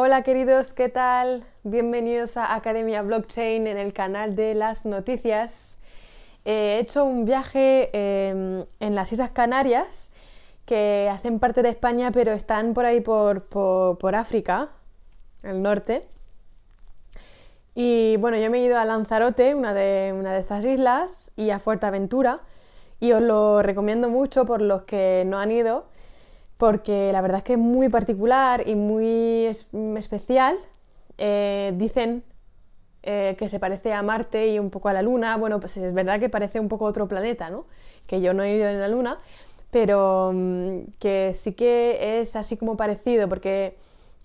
Hola queridos, ¿qué tal? Bienvenidos a Academia Blockchain en el canal de las noticias. He hecho un viaje em, en las Islas Canarias que hacen parte de España pero están por ahí por, por, África, el norte. Y bueno, yo me he ido a Lanzarote, una de, una de estas islas, y a Fuerteventura, y os lo recomiendo mucho por los que no han ido porque la verdad es que es muy particular y muy especial. Eh, dicen eh, que se parece a Marte y un poco a la Luna. Bueno, pues es verdad que parece un poco otro planeta, ¿no? Que yo no he ido en la Luna, pero mm, que sí que es así como parecido, porque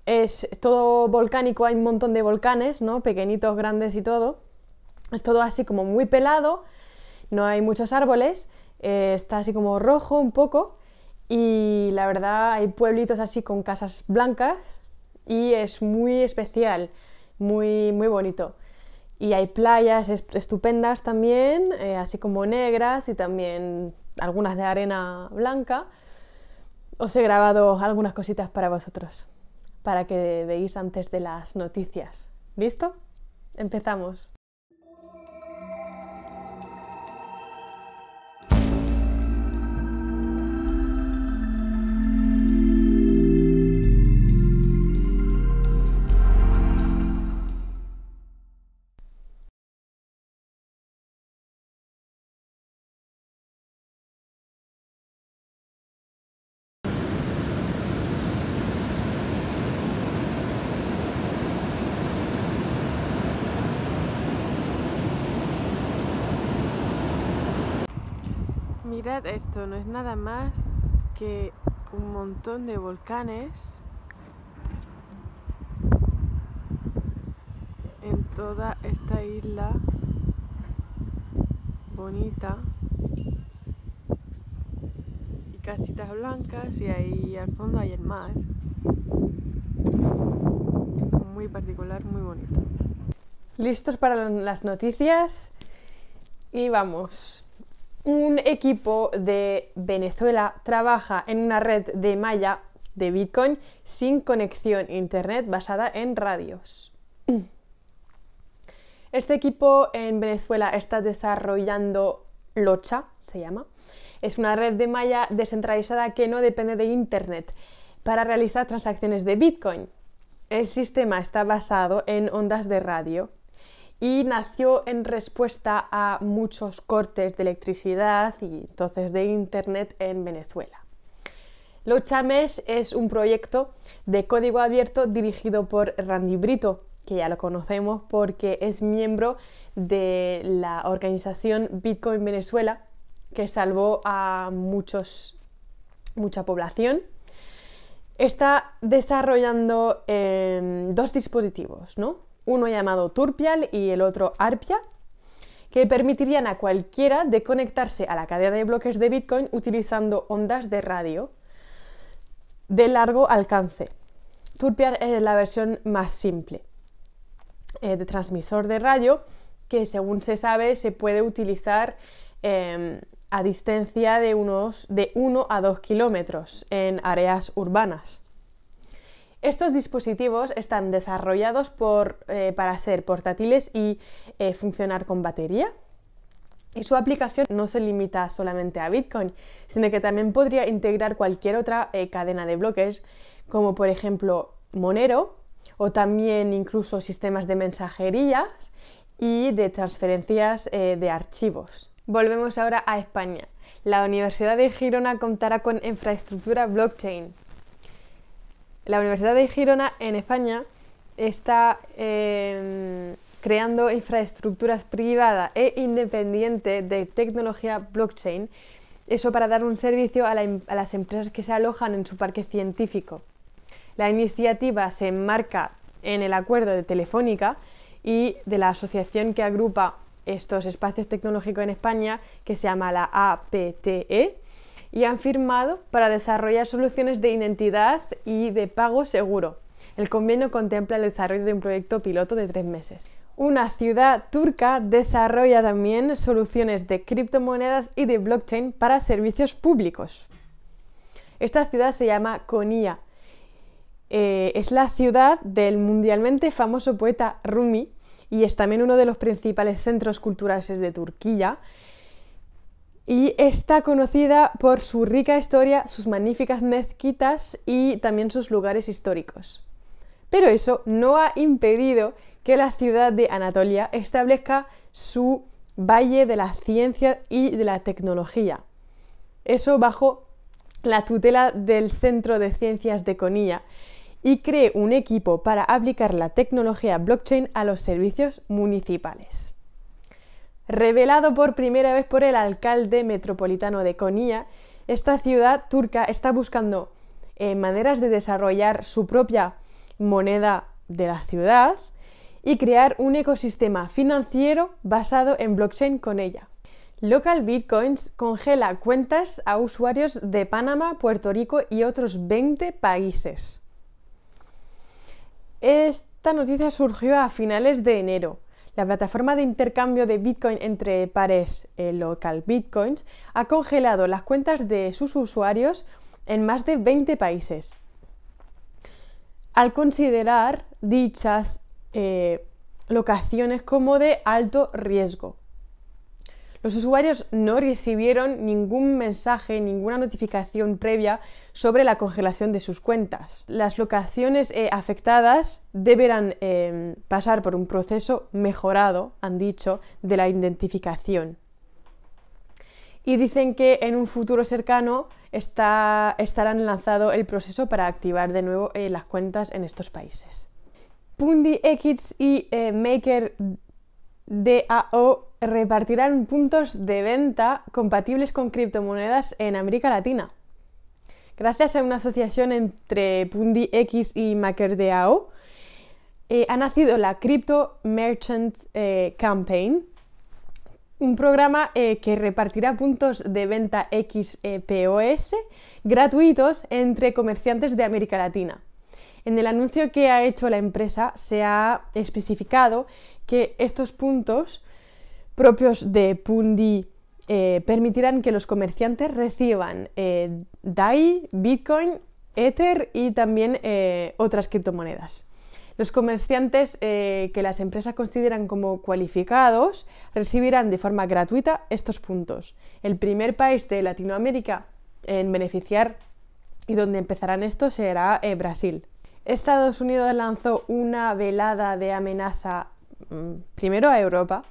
es todo volcánico, hay un montón de volcanes, ¿no? Pequeñitos, grandes y todo. Es todo así como muy pelado, no hay muchos árboles, eh, está así como rojo un poco y la verdad hay pueblitos así con casas blancas y es muy especial, muy, muy bonito. Y hay playas estupendas también, eh, así como negras y también algunas de arena blanca. Os he grabado algunas cositas para vosotros, para que veáis antes de las noticias. ¿Listo? Empezamos. Mirad esto, no es nada más que un montón de volcanes en toda esta isla bonita y casitas blancas y ahí al fondo hay el mar. Muy particular, muy bonito. Listos para las noticias y vamos un equipo de Venezuela trabaja en una red de malla de Bitcoin sin conexión Internet basada en radios. Este equipo en Venezuela está desarrollando Locha, se llama. Es una red de malla descentralizada que no depende de Internet para realizar transacciones de Bitcoin. El sistema está basado en ondas de radio y nació en respuesta a muchos cortes de electricidad y entonces de Internet en Venezuela. Lochamesh es un proyecto de código abierto dirigido por Randy Brito, que ya lo conocemos porque es miembro de la organización Bitcoin Venezuela, que salvó a muchos, mucha población. Está desarrollando em, dos dispositivos, ¿no? Uno llamado Turpial y el otro Arpia, que permitirían a cualquiera de conectarse a la cadena de bloques de Bitcoin utilizando ondas de radio de largo alcance. Turpial es la versión más simple eh, de transmisor de radio que según se sabe se puede utilizar em, a distancia de unos de 1 a 2 kilómetros en áreas urbanas. Estos dispositivos están desarrollados eh, para ser portátiles y eh, funcionar con batería. Y su aplicación no se limita solamente a Bitcoin, sino que también podría integrar cualquier otra eh, cadena de bloques, como por ejemplo Monero, o también incluso sistemas de mensajerías y de transferencias de archivos. Volvemos ahora a España. La Universidad de Girona contará con infraestructura blockchain. La Universidad de Girona en España está em, creando infraestructuras privada e independiente de tecnología blockchain, eso para dar un servicio a, a las empresas que se alojan en su parque científico. La iniciativa se enmarca en el acuerdo de Telefónica y de la asociación que agrupa estos espacios tecnológicos en España, que se llama la APTE, y han firmado para desarrollar soluciones de identidad y de pago seguro. El convenio contempla el desarrollo de un proyecto piloto de tres meses. Una ciudad turca desarrolla también soluciones de criptomonedas y de blockchain para servicios públicos. Esta ciudad se llama Konya eh, es la ciudad del mundialmente famoso poeta Rumi y es también uno de los principales centros culturales de Turquía. Y está conocida por su rica historia, sus magníficas mezquitas y también sus lugares históricos. Pero eso no ha impedido que la ciudad de Anatolia establezca su valle de la ciencia y de la tecnología. Eso bajo la tutela del Centro de Ciencias de Conilla, y cree un equipo para aplicar la tecnología blockchain a los servicios municipales. Revelado por primera vez por el alcalde metropolitano de Konya, esta ciudad turca está buscando eh, maneras de desarrollar su propia moneda de la ciudad y crear un ecosistema financiero basado en blockchain con ella. Local Bitcoins congela cuentas a usuarios de Panamá, Puerto Rico y otros 20 países. Esta noticia surgió a finales de enero. La plataforma de intercambio de Bitcoin entre pares eh, Local Bitcoins ha congelado las cuentas de sus usuarios en más de 20 países. Al considerar dichas eh, locaciones como de alto riesgo. Los usuarios no recibieron ningún mensaje, ninguna notificación previa sobre la congelación de sus cuentas. Las locaciones eh, afectadas deberán em, pasar por un proceso mejorado, han dicho, de la identificación. Y dicen que en un futuro cercano estarán lanzado el proceso para activar de nuevo eh, las cuentas en estos países. Pundi X y eh, Maker DAO repartirán puntos de venta compatibles con criptomonedas en América Latina. Gracias a una asociación entre Pundi X y MakerDAO, eh, ha nacido la Crypto Merchant eh, Campaign, un programa eh, que repartirá puntos de venta XPOS gratuitos entre comerciantes de América Latina. En el anuncio que ha hecho la empresa se ha especificado que estos puntos propios de Pundi eh, permitirán que los comerciantes reciban eh, DAI, Bitcoin, Ether y también eh, otras criptomonedas. Los comerciantes que las empresas consideran como cualificados recibirán de forma gratuita estos puntos. El primer país de Latinoamérica en beneficiar y donde empezarán esto será Brasil. Estados Unidos lanzó una velada de amenaza mm, primero a Europa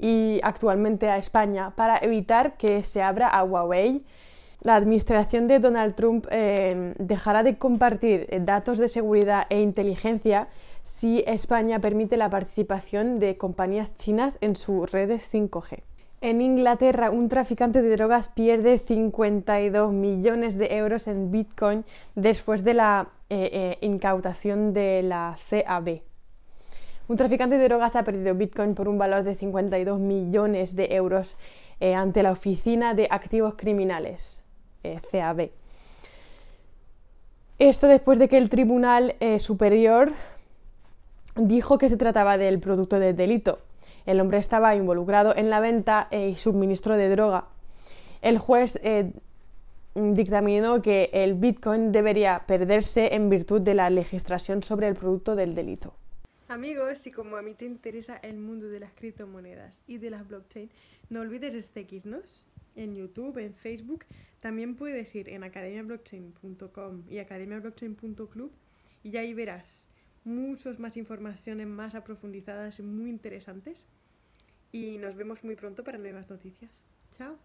y actualmente a España para evitar que se abra a Huawei. La administración de Donald Trump eh, dejará de compartir datos de seguridad e inteligencia si España permite la participación de compañías chinas en sus redes 5G. En Inglaterra, un traficante de drogas pierde 52 millones de euros en Bitcoin después de la eh, eh, incautación de la CAB. Un traficante de drogas ha perdido Bitcoin por un valor de 52 millones de euros eh, ante la Oficina de Activos Criminales, CAB. Esto después de que el Tribunal Superior dijo que se trataba del producto del delito. El hombre estaba involucrado en la venta y suministro de droga. El juez eh, dictaminó que el Bitcoin debería perderse en virtud de la legislación sobre el producto del delito. Amigos, si como a mí te interesa el mundo de las criptomonedas y de las blockchain, no olvides seguirnos en YouTube, en Facebook. También puedes ir en academiablockchain.com y academiablockchain.club y ahí verás muchas más informaciones más aprofundizadas y muy interesantes. Y nos vemos muy pronto para nuevas noticias. Chao.